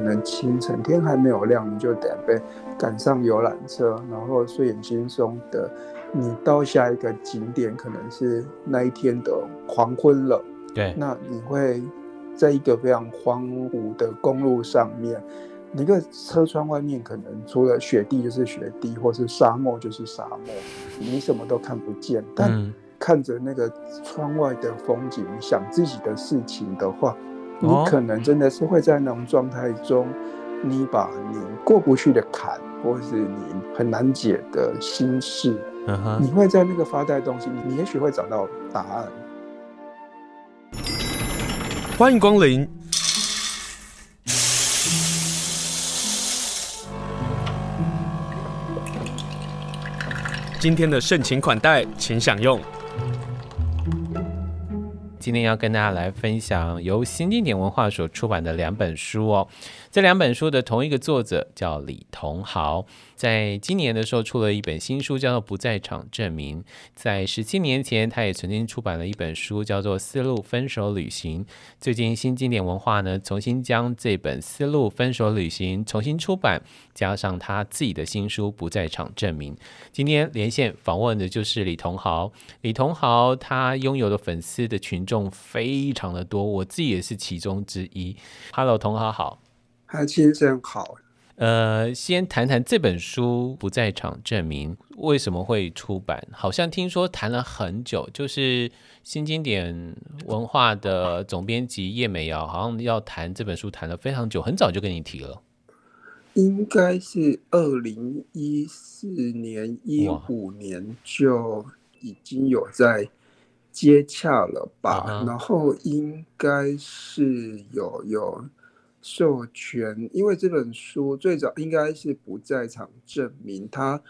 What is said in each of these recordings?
可能清晨天还没有亮，你就得被赶上游览车，然后睡眼惺忪的，你到下一个景点可能是那一天的黄昏了。对，那你会在一个非常荒芜的公路上面，一个车窗外面可能除了雪地就是雪地，或是沙漠就是沙漠，你什么都看不见。但看着那个窗外的风景，想自己的事情的话，你可能真的是会在那种状态中，你把你过不去的坎，或是你很难解的心事，你会在那个发呆的东西，你也许会找到答案。欢迎光临。今天的盛情款待，请享用。今天要跟大家来分享由新经典文化所出版的两本书哦。这两本书的同一个作者叫李桐豪。在今年的时候出了一本新书，叫做《不在场证明》。在十七年前，他也曾经出版了一本书，叫做《丝路分手旅行》。最近新经典文化呢，重新将这本《丝路分手旅行》重新出版，加上他自己的新书《不在场证明》。今天连线访问的就是李桐豪。李桐豪他拥有的粉丝的群众非常的多，我自己也是其中之一。Hello，桐豪好。哈先生好。呃，先谈谈这本书《不在场证明》为什么会出版？好像听说谈了很久，就是新经典文化的总编辑叶美瑶好像要谈这本书，谈了非常久，很早就跟你提了。应该是二零一四年、一五年就已经有在接洽了吧？嗯、然后应该是有有。授权，因为这本书最早应该是不在场证明，它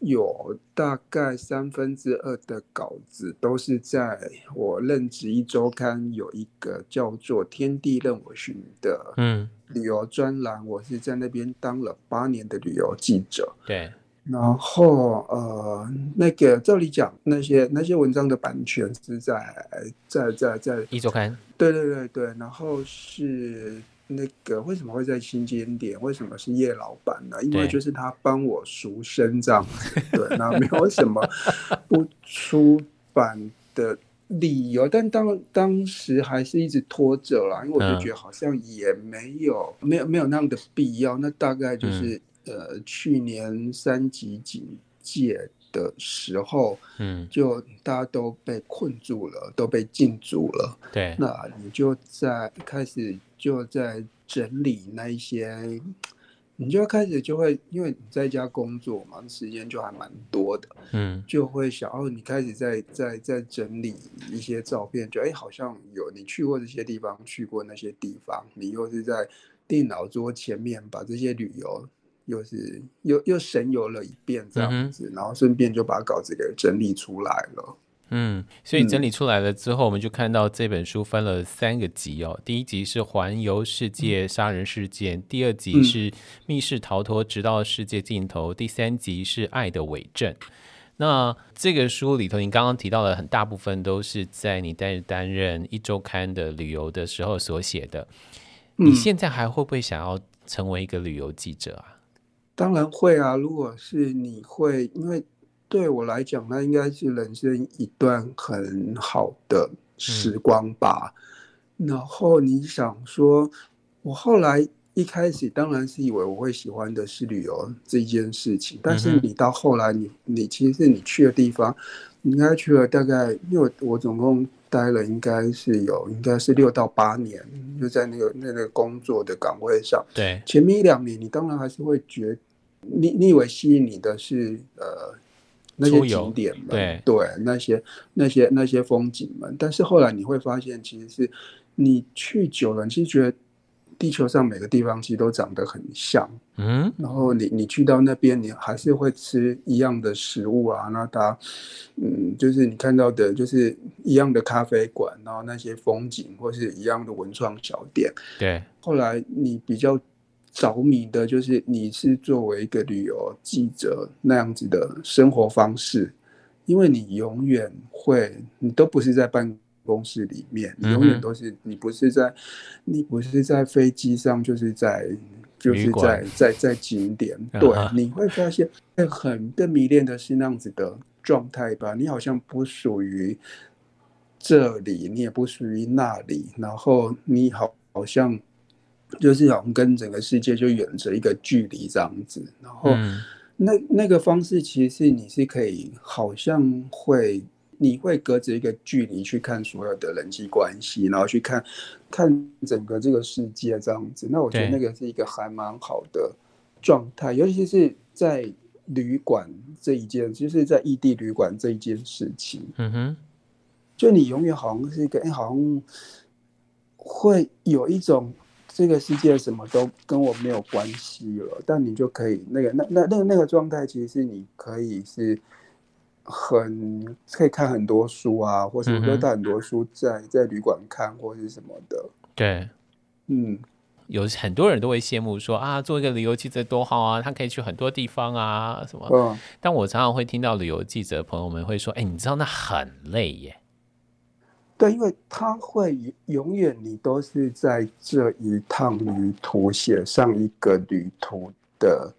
有大概三分之二的稿子都是在我任职一周刊有一个叫做《天地任我寻》的嗯旅游专栏，我是在那边当了八年的旅游记者。对，然后呃，那个照理讲，那些那些文章的版权是在在在在一周刊。对对对对，然后是。那个为什么会在新经典？为什么是叶老板呢？因为就是他帮我赎身这样子，对，那没有什么不出版的理由，但当当时还是一直拖着啦，因为我就觉得好像也没有、嗯、没有没有那样的必要。那大概就是、嗯、呃去年三级警戒的时候，嗯，就大家都被困住了，都被禁住了，对，那你就在开始。就在整理那一些，你就开始就会，因为你在家工作嘛，时间就还蛮多的，嗯，就会想哦，你开始在在在整理一些照片，就哎，好像有你去过这些地方，去过那些地方，你又是在电脑桌前面把这些旅游又是又又神游了一遍这样子，嗯，然后顺便就把稿子给整理出来了。嗯，所以整理出来了之后，我们就看到这本书分了三个集哦。第一集是环游世界杀人事件，第二集是密室逃脱直到世界尽头，第三集是爱的伪证。那这个书里头，你刚刚提到的很大部分都是在你担担任一周刊的旅游的时候所写的。你现在还会不会想要成为一个旅游记者啊？当然会啊！如果是你会，因为。对我来讲，那应该是人生一段很好的时光吧。嗯、然后你想说，我后来一开始当然是以为我会喜欢的是旅游这件事情，但是你到后来你，你你其实是你去的地方，你应该去了大概，因为我总共待了应该是有应该是六到八年，就在那个那个工作的岗位上。对，前面一两年你当然还是会觉得，你你以为吸引你的是呃。那些景点嘛，对对，那些那些那些风景们，但是后来你会发现，其实是你去久了，你其实觉得地球上每个地方其实都长得很像，嗯，然后你你去到那边，你还是会吃一样的食物啊，那它，嗯，就是你看到的，就是一样的咖啡馆，然后那些风景或是一样的文创小店，对，后来你比较。着迷的就是你是作为一个旅游记者那样子的生活方式，因为你永远会，你都不是在办公室里面，你永远都是你不是在你不是在飞机上，就是在就是在在在景点。对，你会发现很更迷恋的是那样子的状态吧？你好像不属于这里，你也不属于那里，然后你好好像就是好像跟整个世界就远着一个距离这样子，然后。那那个方式其实是你是可以，好像会你会隔着一个距离去看所有的人际关系，然后去看看整个这个世界这样子。那我觉得那个是一个还蛮好的状态，尤其是在旅馆这一件，就是在异地旅馆这一件事情。嗯哼，就你永远好像是一个，哎，好像会有一种。这个世界什么都跟我没有关系了，但你就可以那个那那那个那个状态，其实是你可以是很可以看很多书啊，或者说带很多书在在旅馆看或是什么的。对，嗯，有很多人都会羡慕说啊，做一个旅游记者多好啊，他可以去很多地方啊什么。嗯，但我常常会听到旅游记者朋友们会说，哎，你知道那很累耶。对，因为他会永远，你都是在这一趟旅途写上一个旅途的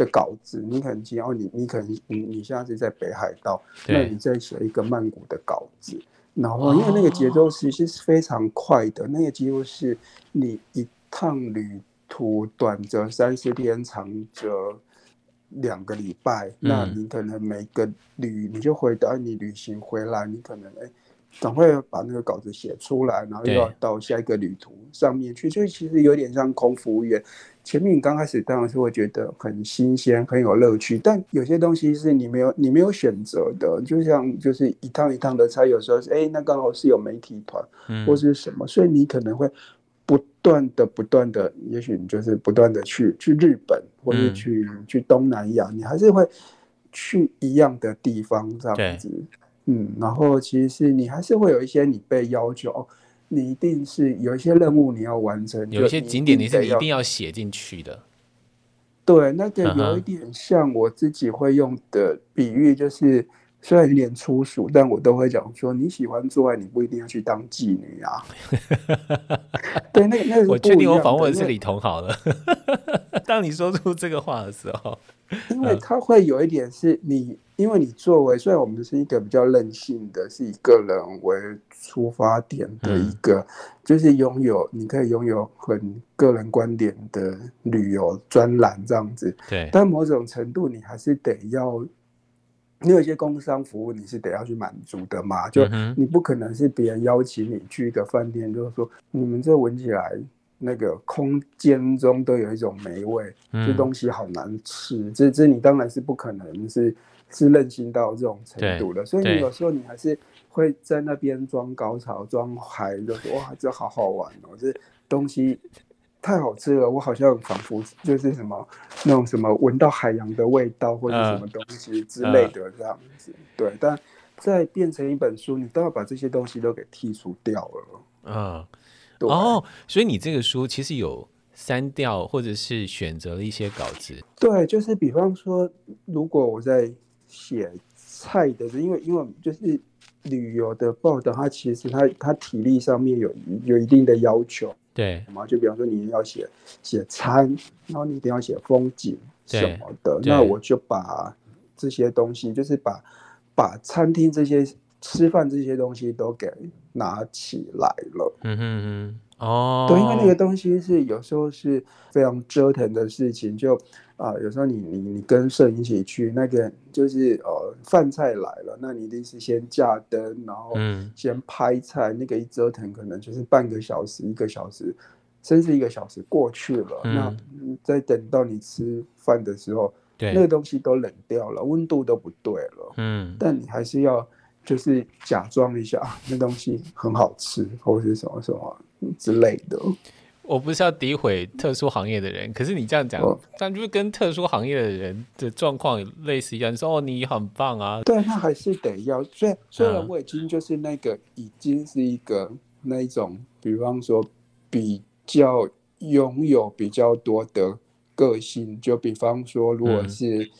的稿子。你可能今后你你可能你你现在是在北海道，那你再写一个曼谷的稿子，然后因为那个节奏其实是非常快的，哦、那个几乎是你一趟旅途短则三四天，长则两个礼拜。嗯、那你可能每个旅你就回到你旅行回来，你可能哎。赶快把那个稿子写出来，然后又要到下一个旅途上面去，所以其实有点像空服务员。前面你刚开始当然是会觉得很新鲜、很有乐趣，但有些东西是你没有、你没有选择的。就像就是一趟一趟的差，有时候是哎，那刚好是有媒体团，或是什么，所以你可能会不断的、不断的，也许你就是不断的去去日本，或者去去东南亚，你还是会去一样的地方这样子。嗯，然后其实是你还是会有一些你被要求，你一定是有一些任务你要完成，有一些景点你是一定要写进去的。对，那个有一点像我自己会用的比喻，就是虽然有点粗俗，但我都会讲说，你喜欢做爱，你不一定要去当妓女啊。对，那个那个，我确定我访问的是李彤好了。当你说出这个话的时候。因为他会有一点是你，因为你作为虽然我们是一个比较任性的，是以个人为出发点的一个，就是拥有你可以拥有很个人观点的旅游专栏这样子。对，但某种程度你还是得要，你有一些工商服务你是得要去满足的嘛，就你不可能是别人邀请你去一个饭店，就是说你们这闻起来。那个空间中都有一种霉味，嗯、这东西好难吃。这这你当然是不可能是是任性到这种程度的，所以你有时候你还是会在那边装高潮、装嗨，就说哇，这好好玩哦，这东西太好吃了，我好像仿佛就是什么那种什么闻到海洋的味道或者什么东西之类的这样子。嗯、对，但在变成一本书，你都要把这些东西都给剔除掉了。嗯。哦，所以你这个书其实有删掉或者是选择了一些稿子。对，就是比方说，如果我在写菜的，因为因为就是旅游的报道，它其实它它体力上面有有一定的要求。对，嘛，就比方说你要写写餐，然后你一定要写风景什么的，那我就把这些东西，就是把把餐厅这些。吃饭这些东西都给拿起来了。嗯哼嗯，哦，对，因为那个东西是有时候是非常折腾的事情，就啊、呃，有时候你你你跟摄影一起去，那个就是呃饭菜来了，那你一定是先架灯，然后先拍菜，嗯、那个一折腾可能就是半个小时、一个小时，甚至一个小时过去了。嗯、那再等到你吃饭的时候，对那个东西都冷掉了，温度都不对了。嗯，但你还是要。就是假装一下，那东西很好吃，或者是什么什么之类的。我不是要诋毁特殊行业的人，可是你这样讲，但、哦、就是跟特殊行业的人的状况类似一样。你说哦，你很棒啊，对，那还是得要。虽然虽然我已经就是那个，已经是一个那一种，比方说比较拥有比较多的个性，就比方说，如果是。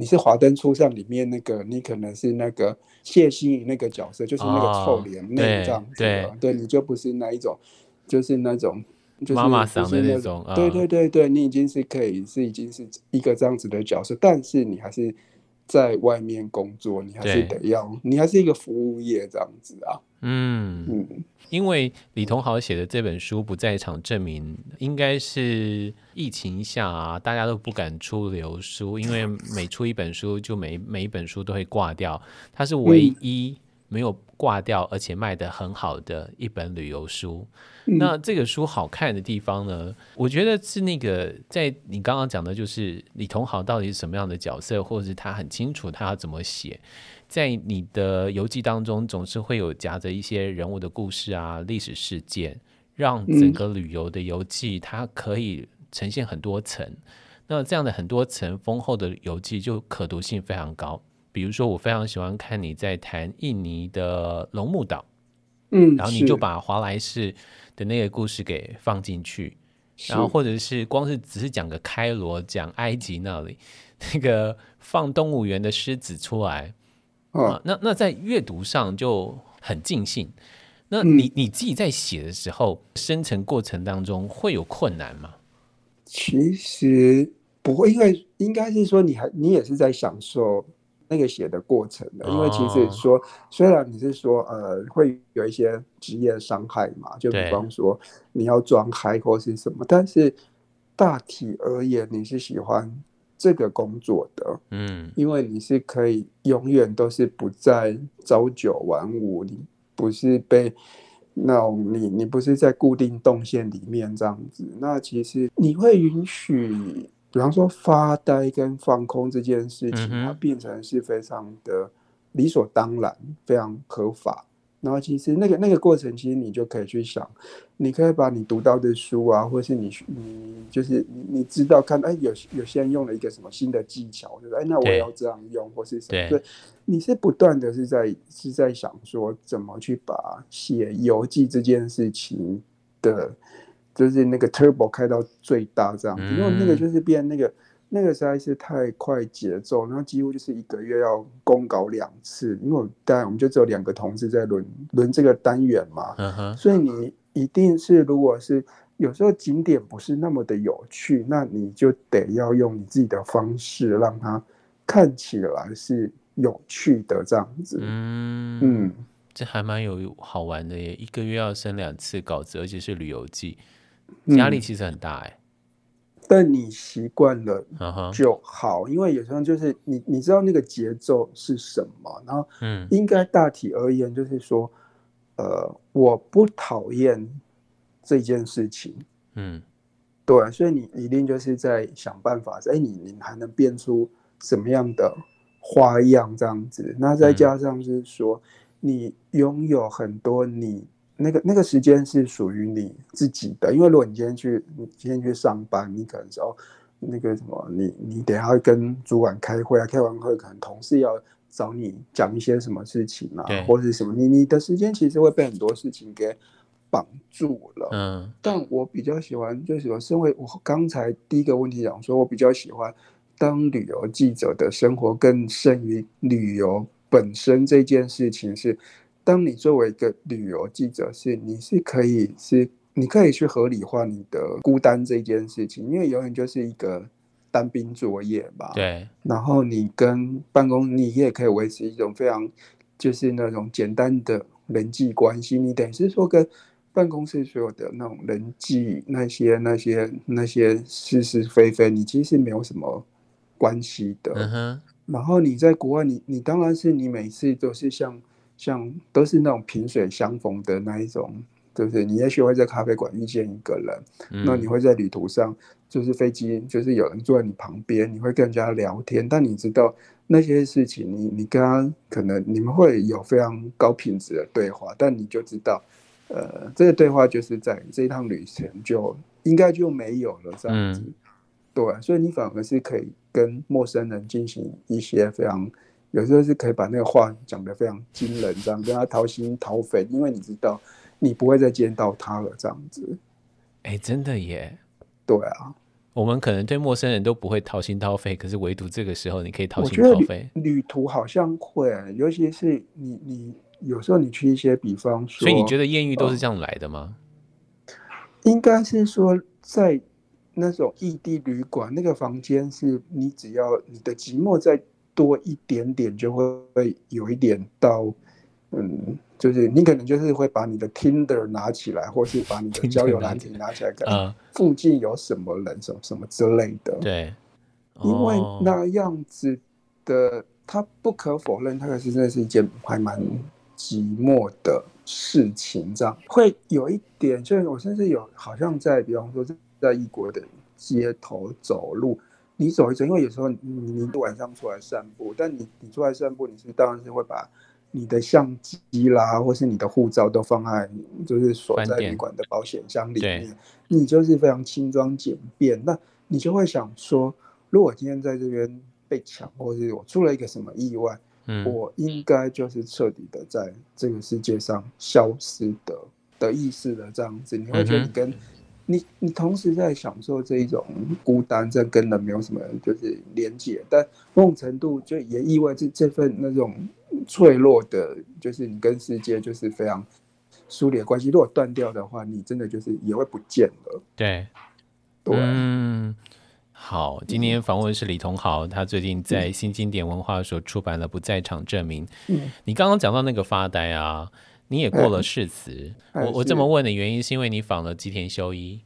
你是华灯初上里面那个，你可能是那个谢欣颖那个角色，就是那个臭脸那这样子的，对，你就不是那一种，就是那种。就是妈妈桑的那种，对对对对，你已经是可以是已经是一个这样子的角色，但是你还是在外面工作，你还是得要，你还是一个服务业这样子啊。嗯。嗯，因为李同豪写的这本书不在场证明，应该是疫情下啊，大家都不敢出流书，因为每出一本书就每每一本书都会挂掉，它是唯一没有挂掉而且卖得很好的一本旅游书。那这个书好看的地方呢，我觉得是那个在你刚刚讲的，就是李同豪到底是什么样的角色，或者是他很清楚他要怎么写，在你的游记当中总是会有夹着一些人物的故事啊、历史事件，让整个旅游的游记它可以呈现很多层。那这样的很多层丰厚的游记就可读性非常高。比如说，我非常喜欢看你在谈印尼的龙目岛，嗯，然后你就把华莱士。的那个故事给放进去，然后或者是光是只是讲个开罗，讲埃及那里 那个放动物园的狮子出来，哦、啊，那那在阅读上就很尽兴。那你、嗯、你自己在写的时候，生成过程当中会有困难吗？其实不会，因为应该是说你还你也是在享受。那个写的过程的，因为其实说，哦、虽然你是说，呃，会有一些职业伤害嘛，就比方说你要装嗨或是什么，但是大体而言，你是喜欢这个工作的，嗯，因为你是可以永远都是不在朝九晚五，你不是被那种你你不是在固定动线里面这样子，那其实你会允许。比方说发呆跟放空这件事情，它变成是非常的理所当然，非常合法。然后其实那个那个过程，其实你就可以去想，你可以把你读到的书啊，或是你你就是你知道看，哎，有有些人用了一个什么新的技巧，就是哎，那我要这样用，或是什么？对，你是不断的是在是在想说，怎么去把写游记这件事情的。就是那个 turbo 开到最大这样子，因为那个就是变那个那个实在是太快节奏，然后几乎就是一个月要公稿两次，因为当然我们就只有两个同事在轮轮这个单元嘛，所以你一定是如果是有时候景点不是那么的有趣，那你就得要用你自己的方式让它看起来是有趣的这样子。嗯嗯，这还蛮有好玩的耶，一个月要生两次稿子，而且是旅游记。压力其实很大哎、嗯，但你习惯了就好，uh -huh. 因为有时候就是你你知道那个节奏是什么，然后嗯，应该大体而言就是说，呃，我不讨厌这件事情，嗯，对，所以你一定就是在想办法，哎，你你还能变出什么样的花样这样子，那再加上就是说，你拥有很多你。那个那个时间是属于你自己的，因为如果你今天去，你今天去上班，你可能说那个什么，你你等下会跟主管开会啊，开完会可能同事要找你讲一些什么事情啊，或者是什么，你你的时间其实会被很多事情给绑住了。嗯，但我比较喜欢，就是说，身为我刚才第一个问题讲说，我比较喜欢当旅游记者的生活更胜于旅游本身这件事情是。当你作为一个旅游记者，是你是可以是你可以去合理化你的孤单这件事情，因为永远就是一个单兵作业吧。对。然后你跟办公，你也可以维持一种非常就是那种简单的人际关系。你等于是说跟办公室所有的那种人际那些那些那些是是非非，你其实是没有什么关系的。嗯哼。然后你在国外，你你当然是你每次都是像。像都是那种萍水相逢的那一种，对不对你也许会在咖啡馆遇见一个人，嗯，那你会在旅途上，就是飞机，就是有人坐在你旁边，你会跟人家聊天。但你知道那些事情你，你你跟他可能你们会有非常高品质的对话，但你就知道，呃，这个对话就是在这一趟旅程就应该就没有了这样子，嗯，对，所以你反而是可以跟陌生人进行一些非常。有时候是可以把那个话讲得非常惊人，这样跟他掏心掏肺，因为你知道你不会再见到他了，这样子。哎、欸，真的耶。对啊，我们可能对陌生人都不会掏心掏肺，可是唯独这个时候你可以掏心掏肺。旅，旅途好像会，尤其是你你有时候你去一些，比方说，所以你觉得艳遇都是这样来的吗？呃、应该是说在那种异地旅馆，那个房间是你只要你的寂寞再多一点点，就会有一点到嗯。就是你可能就是会把你的 Tinder 拿起来，或是把你的 交友软件拿起来看，附近有什么人，什么什么之类的。对，因为那样子的，他不可否认，他可是真的是一件还蛮寂寞的事情。这样会有一点，就是我甚至有好像在，比方说在异国的街头走路，你走一走，因为有时候你你晚上出来散步，但你你出来散步，你是当然是会把。你的相机啦，或是你的护照都放在，就是锁在旅馆的保险箱里面。你就是非常轻装简便，那你就会想说，如果今天在这边被抢，或是我出了一个什么意外，嗯，我应该就是彻底的在这个世界上消失的的意思的这样子。你会觉得你跟你你同时在享受这一种孤单，这跟人没有什么就是连接，但某种程度就也意味着这份那种。脆弱的，就是你跟世界就是非常疏离的关系。如果断掉的话，你真的就是也会不见了。对，对，嗯，好，今天访问是李同豪，他最近在新经典文化所出版了《不在场证明》。嗯，你刚刚讲到那个发呆啊，你也过了誓词。嗯、我我这么问的原因是因为你访了吉田修一，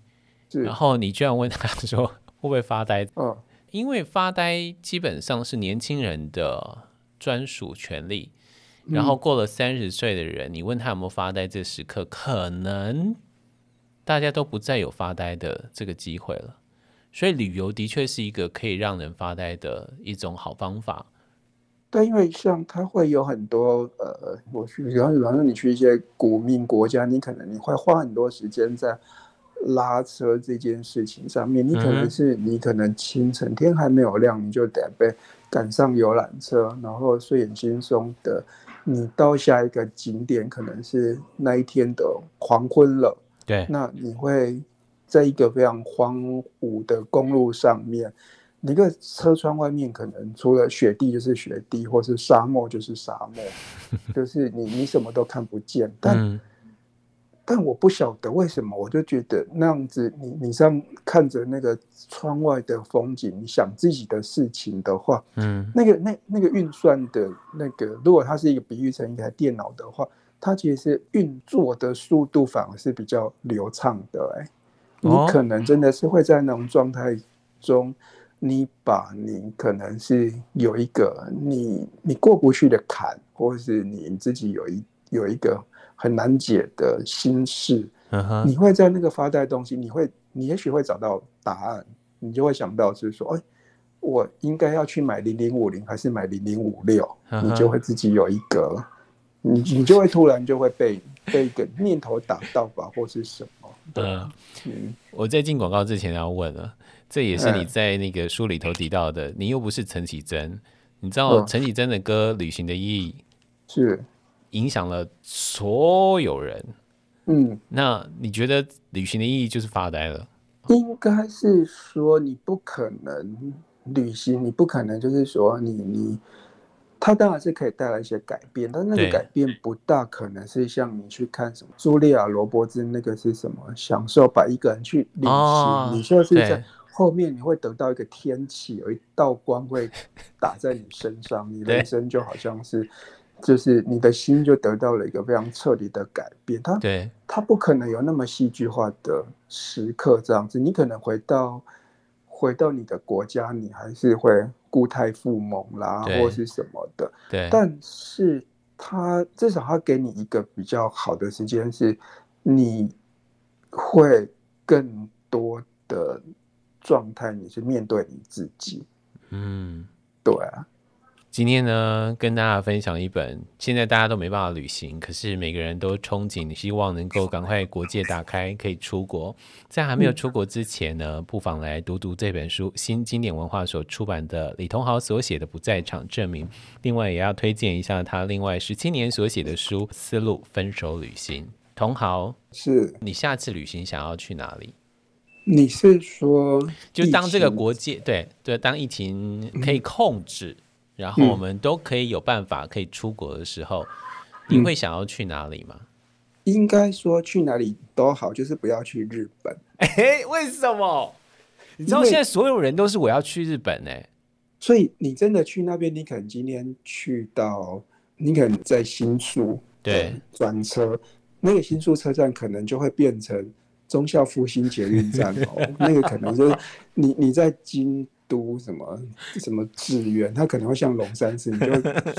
然后你居然问他说 会不会发呆？嗯，因为发呆基本上是年轻人的。专属权利，然后过了三十岁的人，嗯，你问他有没有发呆，这时刻可能大家都不再有发呆的这个机会了。所以旅游的确是一个可以让人发呆的一种好方法。对，因为像它会有很多呃，我去，比方说你去一些古民国家，你可能你会花很多时间在拉车这件事情上面。你可能是你可能清晨天还没有亮，你就得被。赶上游览车，然后睡眼惺忪的，你到下一个景点可能是那一天的黄昏了。对，那你会在一个非常荒芜的公路上面，一个车窗外面可能除了雪地就是雪地，或是沙漠就是沙漠，就是你你什么都看不见。但、嗯但我不晓得为什么，我就觉得那样子你，你你这样看着那个窗外的风景，你想自己的事情的话，嗯，那个那那个运算的那个，如果它是一个比喻成一台电脑的话，它其实是运作的速度反而是比较流畅的，欸。哎，你可能真的是会在那种状态中，你把你可能是有一个你你过不去的坎，或是你自己有一有一个。很难解的心事，uh-huh. 你会在那个发呆的东西，你会，你也许会找到答案，你就会想到就是说，哎，我应该要去买零零五零还是买零零五六？你就会自己有一个，你你就会突然就会被被一个念头打到吧，或是什么？对，uh, 嗯，我在进广告之前要问了，这也是你在那个书里头提到的，你又不是陈绮贞，你知道陈绮贞的歌《旅行的意义》是。影响了所有人，嗯，那你觉得旅行的意义就是发呆了？应该是说你不可能旅行，你不可能就是说你你，它当然是可以带来一些改变，但那个改变不大可能是像你去看什么茱莉亚·罗伯兹那个是什么享受把一个人去旅行，哦，你说是在后面你会得到一个天启，有一道光会打在你身上，你人生就好像是。就是你的心就得到了一个非常彻底的改变，它对它不可能有那么戏剧化的时刻这样子。你可能回到回到你的国家，你还是会故态复萌啦，或是什么的。对，但是它至少它给你一个比较好的时间，是你会更多的状态，你去面对你自己。嗯，对啊。今天呢，跟大家分享一本现在大家都没办法旅行，可是每个人都憧憬，希望能够赶快国界打开，可以出国。在还没有出国之前呢，不妨来读读这本书，新经典文化所出版的李同豪所写的《不在场证明》。另外，也要推荐一下他另外十七年所写的书《丝路分手旅行》。同豪，是你下次旅行想要去哪里？你是说，就当这个国界对对，当疫情可以控制，嗯、然后我们都可以有办法可以出国的时候，嗯、你会想要去哪里吗？应该说去哪里都好，就是不要去日本。哎，为什么？你知道现在所有人都是我要去日本呢？所以你真的去那边，你可能今天去到，你可能在新宿对转车，那个新宿车站可能就会变成。忠孝复兴捷运站 哦，那个可能就是你你在京都什么什么志愿，它可能会像龙山寺，你就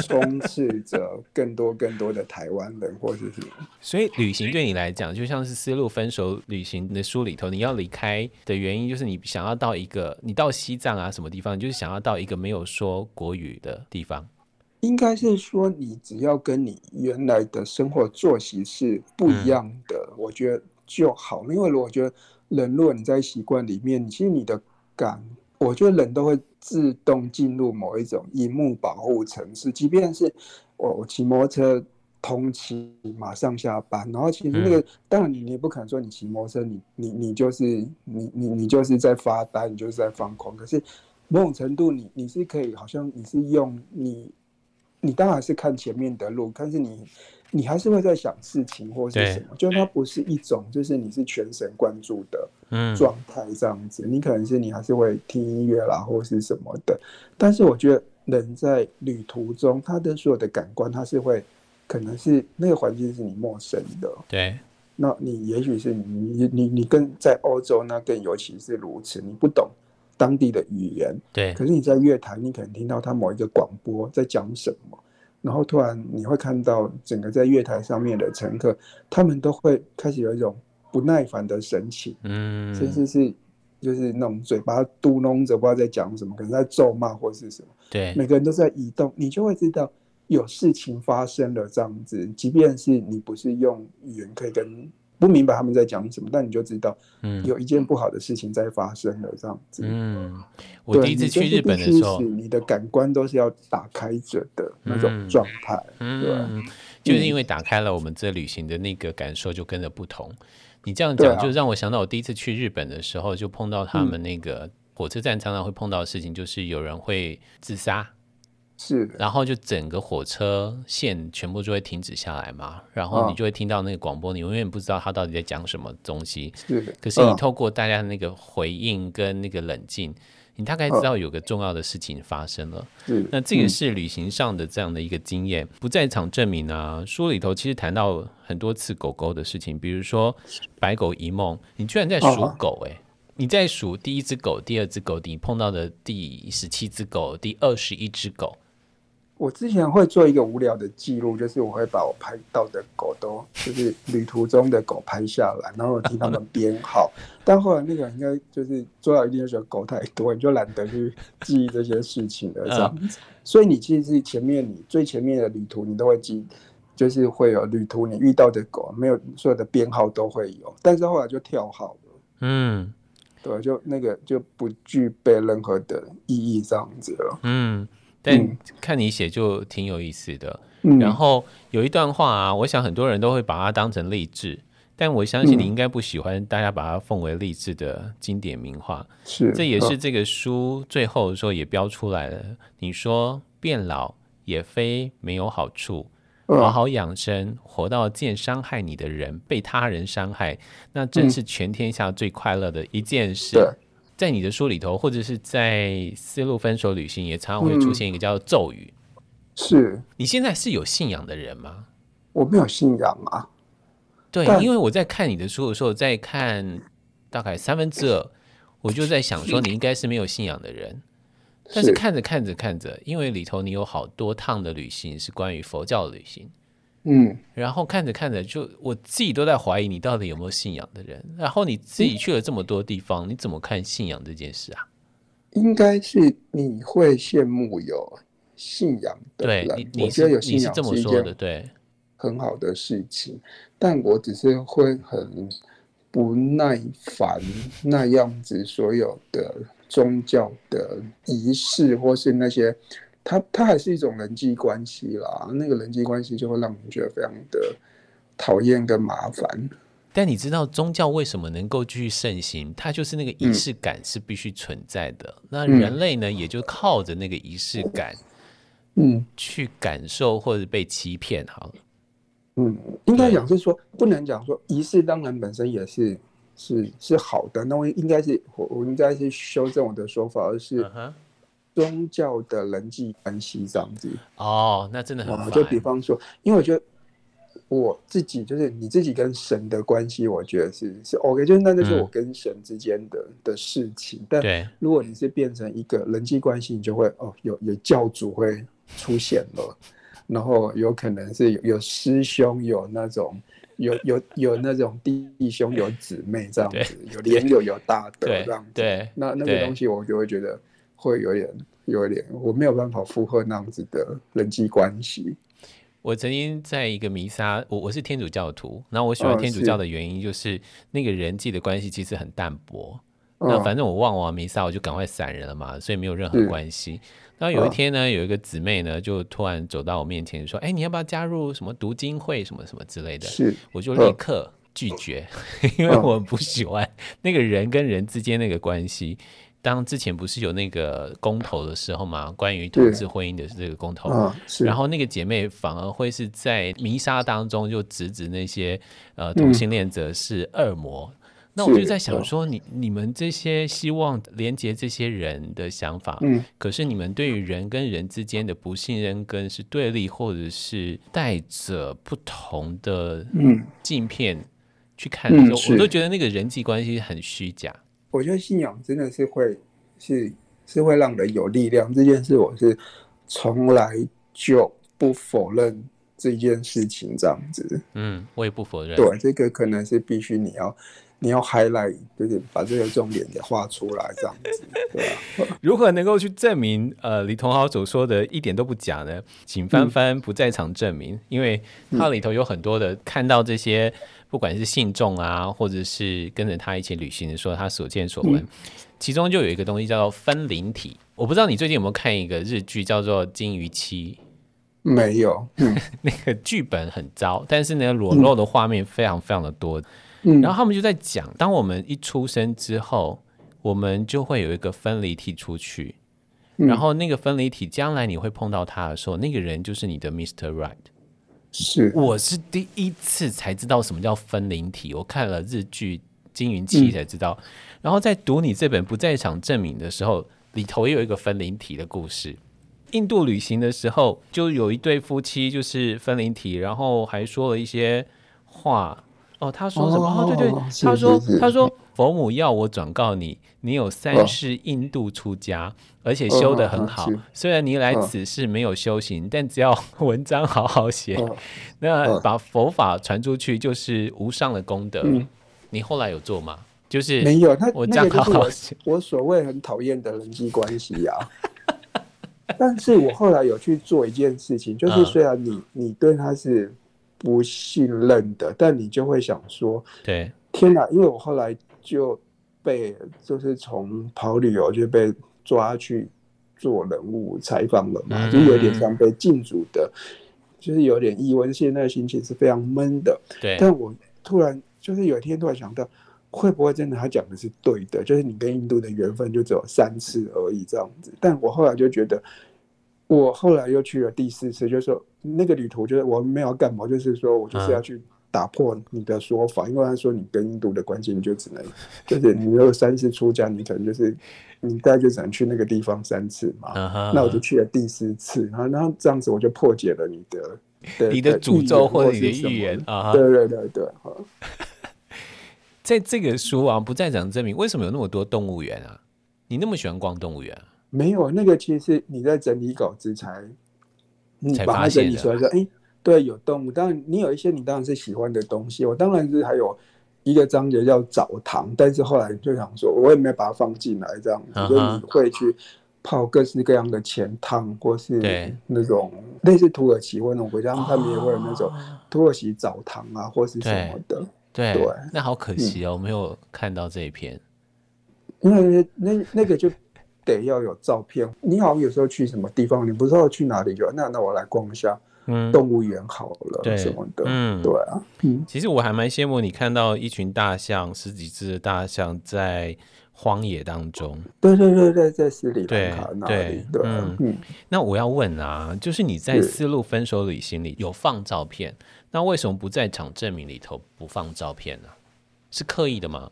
充斥着更多更多的台湾人或者是什么。所以旅行对你来讲，就像是《丝路分手旅行》的书里头，你要离开的原因就是你想要到一个，你到西藏啊什么地方，你就是想要到一个没有说国语的地方。应该是说，你只要跟你原来的生活作息是不一样的，嗯、我觉得。就好，因为我觉得人，如果你在习惯里面，其实你的感，我觉得人都会自动进入某一种荧幕保护层次。即便是我我骑摩托车通勤，马上下班，然后其实那个，嗯、当然你你不可能说你骑摩托车，你你你就是你你你就是在发呆，你就是在放空。可是某种程度你，你你是可以，好像你是用你，你当然是看前面的路，但是你。你还是会在想事情或是什么，对就它不是一种，就是你是全神贯注的状态这样子。嗯、你可能是你还是会听音乐啦，或是什么的。但是我觉得人在旅途中，他的所有的感官，他是会可能是那个环境是你陌生的。对，那你也许是你你你你跟在欧洲那更尤其是如此，你不懂当地的语言。对，可是你在乐坛，你可能听到他某一个广播在讲什么。然后突然你会看到整个在月台上面的乘客，他们都会开始有一种不耐烦的神情，嗯，甚至是就是那种嘴巴嘟哝着，不知道在讲什么，可能在咒骂或是什么。对，每个人都在移动，你就会知道有事情发生了这样子。即便是你不是用语言可以跟。不明白他们在讲什么，但你就知道，嗯，有一件不好的事情在发生了，这样子。嗯，我第一次去日本的时候，你的感官都是要打开着的那种状态，嗯，对，就是因为打开了，我们这旅行的那个感受就跟着不同。你这样讲，就让我想到我第一次去日本的时候，就碰到他们那个火车站常常会碰到的事情，就是有人会自杀。是，然后就整个火车线全部就会停止下来嘛，然后你就会听到那个广播，你永远不知道他到底在讲什么东西。是，可是你透过大家的那个回应跟那个冷静，你大概知道有个重要的事情发生了。是，那这个是旅行上的这样的一个经验。不在场证明啊，书里头其实谈到很多次狗狗的事情，比如说白狗一梦，你居然在数狗哎、欸，你在数第一只狗、第二只狗，你碰到的第十七只狗、第二十一只狗。我之前会做一个无聊的记录，就是我会把我拍到的狗都，就是旅途中的狗拍下来，然后我替他们编号。但后来那个应该就是做到一定的时候，狗太多，你就懒得去记忆这些事情了，这样子。所以你其实是前面你最前面的旅途，你都会记，就是会有旅途你遇到的狗，没有所有的编号都会有，但是后来就跳号了。嗯，对，就那个就不具备任何的意义，这样子了。嗯。但看你写就挺有意思的，嗯、然后有一段话啊，我想很多人都会把它当成励志，但我相信你应该不喜欢大家把它奉为励志的经典名话。是，这也是这个书最后的时候也标出来了。你说变老也非没有好处，好好养生，活到见伤害你的人被他人伤害，那真是全天下最快乐的一件事。嗯在你的书里头，或者是在《丝路分手旅行》，也常常会出现一个叫咒语。嗯、是你现在是有信仰的人吗？我没有信仰啊。对，因为我在看你的书的时候，在看大概三分之二，我就在想说，你应该是没有信仰的人。但是看着看着看着，因为里头你有好多趟的旅行是关于佛教的旅行。嗯，然后看着看着，就我自己都在怀疑你到底有没有信仰的人。然后你自己去了这么多地方，嗯、你怎么看信仰这件事啊？应该是你会羡慕有信仰的人。对，你，你觉得有信仰是一件对很好的事情，但我只是会很不耐烦那样子所有的宗教的仪式，或是那些。它它还是一种人际关系啦，那个人际关系就会让我们觉得非常的讨厌跟麻烦。但你知道宗教为什么能够继续盛行？它就是那个仪式感是必须存在的。嗯、那人类呢，也就靠着那个仪式感，嗯，去感受或者被欺骗。好了，嗯，应该讲是说，不能讲说仪式当然本身也是是是好的。那我应该是我我应该是修正我的说法，而是宗教的人际关系这样子。哦，那真的很好。就比方说，因为我觉得。我自己就是你自己跟神的关系，我觉得是是 OK，就是那那是我跟神之间的、嗯、的事情。但如果你是变成一个人际关系，你就会哦，有有教主会出现了，然后有可能是有有师兄，有那种有有有那种弟兄，有姊妹这样子，有连友有大德这样子。对，那那个东西我就会觉得会有点有点，我没有办法负荷那样子的人际关系。我曾经在一个弥撒，我我是天主教徒，然后我喜欢天主教的原因就是那个人际的关系其实很淡薄。哦、那反正我忘完弥撒，我就赶快散人了嘛，所以没有任何关系。然后有一天呢，有一个姊妹呢，就突然走到我面前说：“哎、欸，你要不要加入什么读经会什么什么之类的？”是，我就立刻拒绝，因为我不喜欢那个人跟人之间那个关系。当之前不是有那个公投的时候嘛，关于同志婚姻的这个公投，啊、然后那个姐妹反而会是在弥撒当中就直指那些呃同性恋者是恶魔。嗯、那我就在想说你，你你们这些希望连接这些人的想法，嗯，可是你们对于人跟人之间的不信任跟是对立，或者是带着不同的嗯。镜片去看的时候，嗯、我都觉得那个人际关系很虚假。我觉得信仰真的是会是是会让人有力量，这件事我是从来就不否认这件事情这样子。嗯，我也不否认。对，这个可能是必须你要你要 highlight，就是把这个重点给画出来这样子。对啊。如何能够去证明呃李同豪所说的一点都不假呢？请翻翻不在场证明，嗯、因为它里头有很多的看到这些。不管是信众啊，或者是跟着他一起旅行的时候，他所见所闻，嗯、其中就有一个东西叫做分灵体。我不知道你最近有没有看一个日剧叫做《金鱼妻》？没有，嗯、那个剧本很糟，但是呢，裸露的画面非常非常的多。嗯、然后他们就在讲，当我们一出生之后，我们就会有一个分离体出去，嗯、然后那个分离体将来你会碰到他的时候，那个人就是你的 Mr. Right。是，我是第一次才知道什么叫分灵体。我看了日剧《金云期》才知道，嗯、然后在读你这本《不在场证明》的时候，里头也有一个分灵体的故事。印度旅行的时候，就有一对夫妻就是分灵体，然后还说了一些话。哦，他说什么？哦，对对，他说他说。佛母要我转告你，你有三世印度出家，哦、而且修得很好。哦、虽然你来此世没有修行，哦、但只要文章好好写，哦、那把佛法传出去就是无上的功德。嗯、你后来有做吗？就是没有。他我这样好好写。我所谓很讨厌的人际关系呀、啊。但是我后来有去做一件事情，就是虽然你、嗯、你对他是不信任的，但你就会想说，对，天哪！因为我后来。就被就是从跑旅游就被抓去做人物采访了嘛，就有点像被禁足的，就是有点意外，现在心情是非常闷的。对，但我突然就是有一天突然想到，会不会真的他讲的是对的？就是你跟印度的缘分就只有三次而已这样子。但我后来就觉得，我后来又去了第四次，就是说那个旅途就是我没有干嘛，就是说我就是要去。打破你的说法，因为他说你跟印度的关系，你就只能就是你如果三次出家，你可能就是你大概就只能去那个地方三次嘛。Uh huh. 那我就去了第四次，然后然后这样子我就破解了你的，的你的诅咒或者你的预言啊。对对对对，在这个书啊，不在场证明为什么有那么多动物园啊？你那么喜欢逛动物园啊？没有，那个其实是你在整理稿子才你把它整理出来说，哎。对，有动物，当然你有一些你当然是喜欢的东西。我当然是还有一个章节叫澡堂，但是后来就想说，我也没有把它放进来，这样子，所以、uh. 你会去泡各式各样的钱汤，或是那种类似土耳其或那种国家，他们也会有那种土耳其澡堂啊，或是什么的。对，对那好可惜哦，没有看到这一篇，因为那那个就得要有照片。你好像有时候去什么地方，你不知道去哪里就，那那我来逛一下，嗯，动物园好了，对什么的，嗯，对啊，嗯，其实我还蛮羡慕你看到一群大象，十几只的大象在荒野当中，对对对对，在斯里兰卡那里，对，对嗯嗯。那我要问啊，就是你在丝路分手旅行里有放照片，那为什么不在场证明里头不放照片呢？是刻意的吗？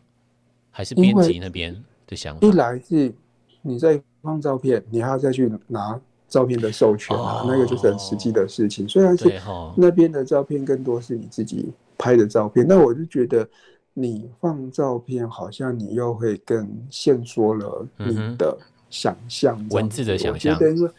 还是编辑那边的想法？一来是你在放照片，你还要再去拿照片的授权啊，哦、那个就是很实际的事情。虽然是那边的照片更多是你自己拍的照片，那、哦、我就觉得。你放照片，好像你又会更限缩了你的想象，嗯、文字的想象。我觉得说，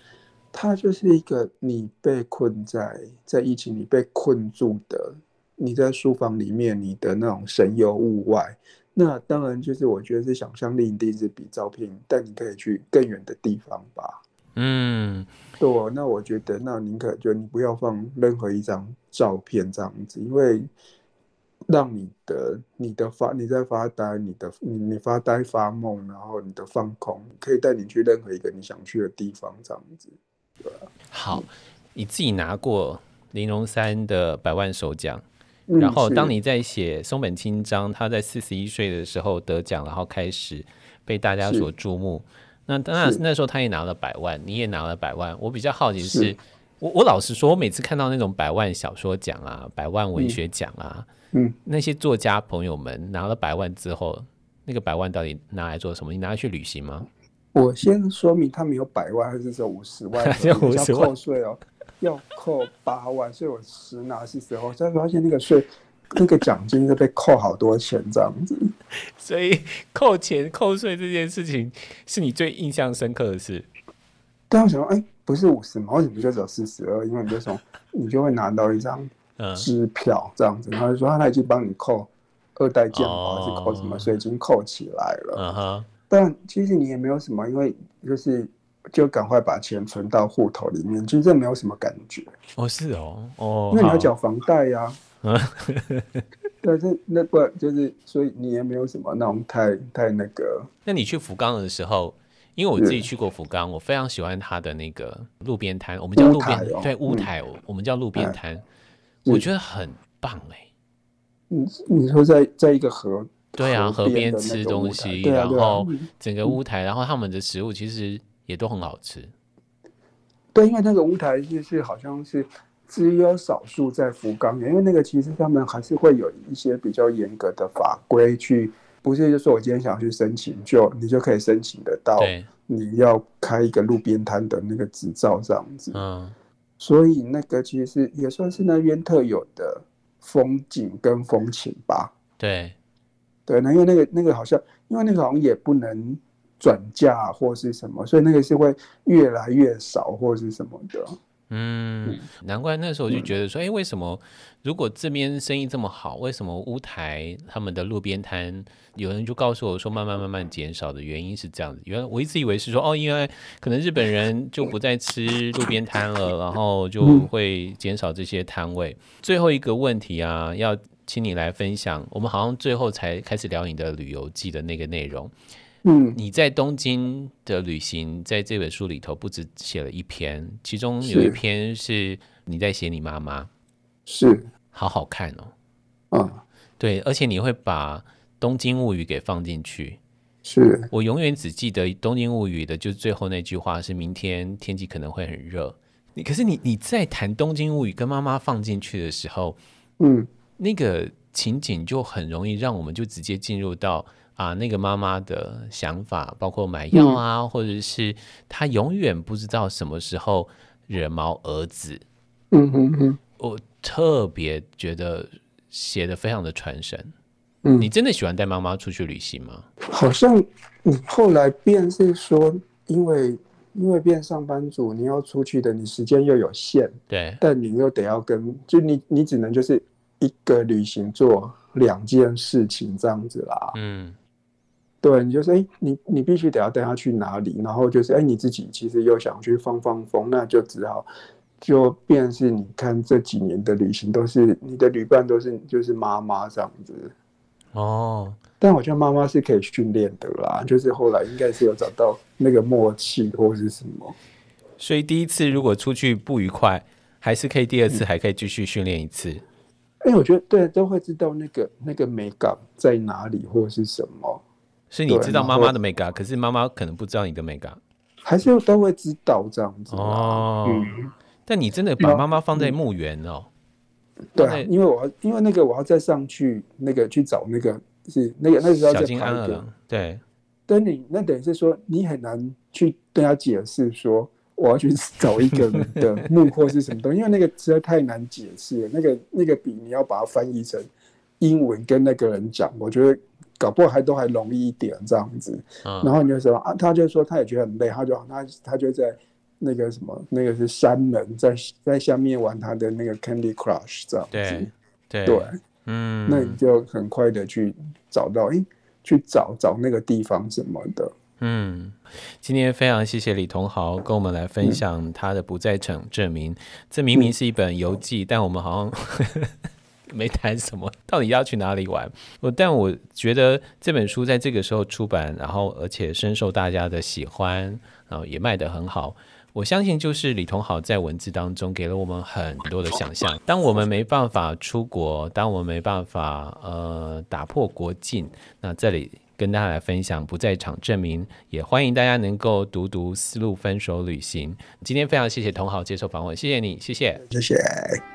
它就是一个你被困在在疫情里被困住的，你在书房里面，你的那种神游物外。那当然就是我觉得是想象力一定是比照片，带你可以去更远的地方吧。嗯，对。那我觉得，那宁可就你不要放任何一张照片这样子，因为。让你的你的发你在发呆，你的你你发呆发梦，然后你的放空，可以带你去任何一个你想去的地方，这样子，对啊？好，你自己拿过玲珑三的百万首奖，嗯，然后当你在写松本清张他在四十一岁的时候得奖，然后开始被大家所注目。那当然那时候他也拿了百万，你也拿了百万。我比较好奇的是，是我我老实说，我每次看到那种百万小说奖啊，百万文学奖啊。嗯嗯，那些作家朋友们拿了百万之后，那个百万到底拿来做什么？你拿来去旅行吗？我先说明，他们有百万还是说 五十万？要扣税哦，要扣八万，所以我实拿是时候才发现那个税，那个奖金是被扣好多钱这样子。所以扣钱扣税这件事情是你最印象深刻的事。但，我想说，哎、欸，不是五十吗？为什么就只有四十二？因为你就从你就会拿到一张。支票这样子，他就说他已经帮你扣二代健保还是扣什么，所以已经扣起来了。但其实你也没有什么，因为就是就赶快把钱存到户头里面，其实这没有什么感觉。哦，是哦，哦，因为你要缴房贷呀。嗯。对，是那不就是所以你也没有什么那种太太那个。那你去福冈的时候，因为我自己去过福冈，我非常喜欢它的那个路边摊，我们叫路边，对，屋台，我们叫路边摊。我觉得很棒哎、欸，你你说在在一个河对啊河边吃东西，然后整个屋台，然后他们的食物其实也都很好吃。对，因为那个乌台就是好像是只有少数在福冈，因为那个其实他们还是会有一些比较严格的法规去，不是就说我今天想要去申请，就你就可以申请得到，你要开一个路边摊的那个执照这样子，嗯。所以那个其实也算是那边特有的风景跟风情吧。对，对，那因为那个那个好像，因为那个好像也不能转嫁或是什么，所以那个是会越来越少或是什么的。嗯，难怪那时候我就觉得说，哎、嗯，为什么如果这边生意这么好，为什么乌台他们的路边摊，有人就告诉我说，慢慢慢慢减少的原因是这样子。原来我一直以为是说，哦，因为可能日本人就不再吃路边摊了，然后就会减少这些摊位。最后一个问题啊，要请你来分享。我们好像最后才开始聊你的旅游记的那个内容。嗯，你在东京的旅行，在这本书里头不止写了一篇，其中有一篇是你在写你妈妈，是好好看哦。啊，对，而且你会把《东京物语》给放进去。是我永远只记得《东京物语》的，就是最后那句话是明天天气可能会很热。你可是你你在谈《东京物语》跟妈妈放进去的时候，嗯，那个情景就很容易让我们就直接进入到。啊，那个妈妈的想法，包括买药啊，嗯、或者是她永远不知道什么时候惹毛儿子。嗯哼哼，我特别觉得写的非常的传神。嗯，你真的喜欢带妈妈出去旅行吗？好像你后来变是说，因为因为变上班族，你要出去的，你时间又有限。对，但你又得要跟，就你你只能就是一个旅行做两件事情这样子啦。嗯。对，你就说，哎，你你必须得要带他去哪里，然后就是，哎，你自己其实又想去放放风，那就只好就变成是，你看这几年的旅行都是你的旅伴都是就是妈妈这样子。哦，但我觉得妈妈是可以训练的啦，就是后来应该是有找到那个默契或是什么。所以第一次如果出去不愉快，还是可以第二次还可以继续训练一次。哎、嗯欸，我觉得对，都会知道那个那个美感在哪里或是什么。是你知道妈妈的美感，可是妈妈可能不知道你的美感，还是都会知道这样子哦。嗯，但你真的把妈妈放在墓园哦？对啊，因为我要因为那个我要再上去那个去找那个是那个那时候在排队，对。等你那等于是说你很难去跟他解释说我要去找一个人的墓或是什么东西，因为那个实在太难解释了。那个那个笔你要把它翻译成英文跟那个人讲，我觉得。搞不好还都还容易一点这样子，嗯、然后你就说啊，他就说他也觉得很累，他就他他就在那个什么，那个是山门，在在下面玩他的那个 Candy Crush 这样子，对对，对。嗯，那你就很快的去找到，哎，去找找那个地方什么的，嗯，今天非常谢谢李同豪跟我们来分享他的不在场证明，嗯、这明明是一本游记，嗯、但我们好像。没谈什么，到底要去哪里玩？我但我觉得这本书在这个时候出版，然后而且深受大家的喜欢，然后也卖得很好。我相信就是李同豪在文字当中给了我们很多的想象。当我们没办法出国，当我们没办法呃打破国境，那这里跟大家来分享不在场证明，也欢迎大家能够读读丝路分手旅行。今天非常谢谢同豪接受访问，谢谢你，谢谢，谢谢。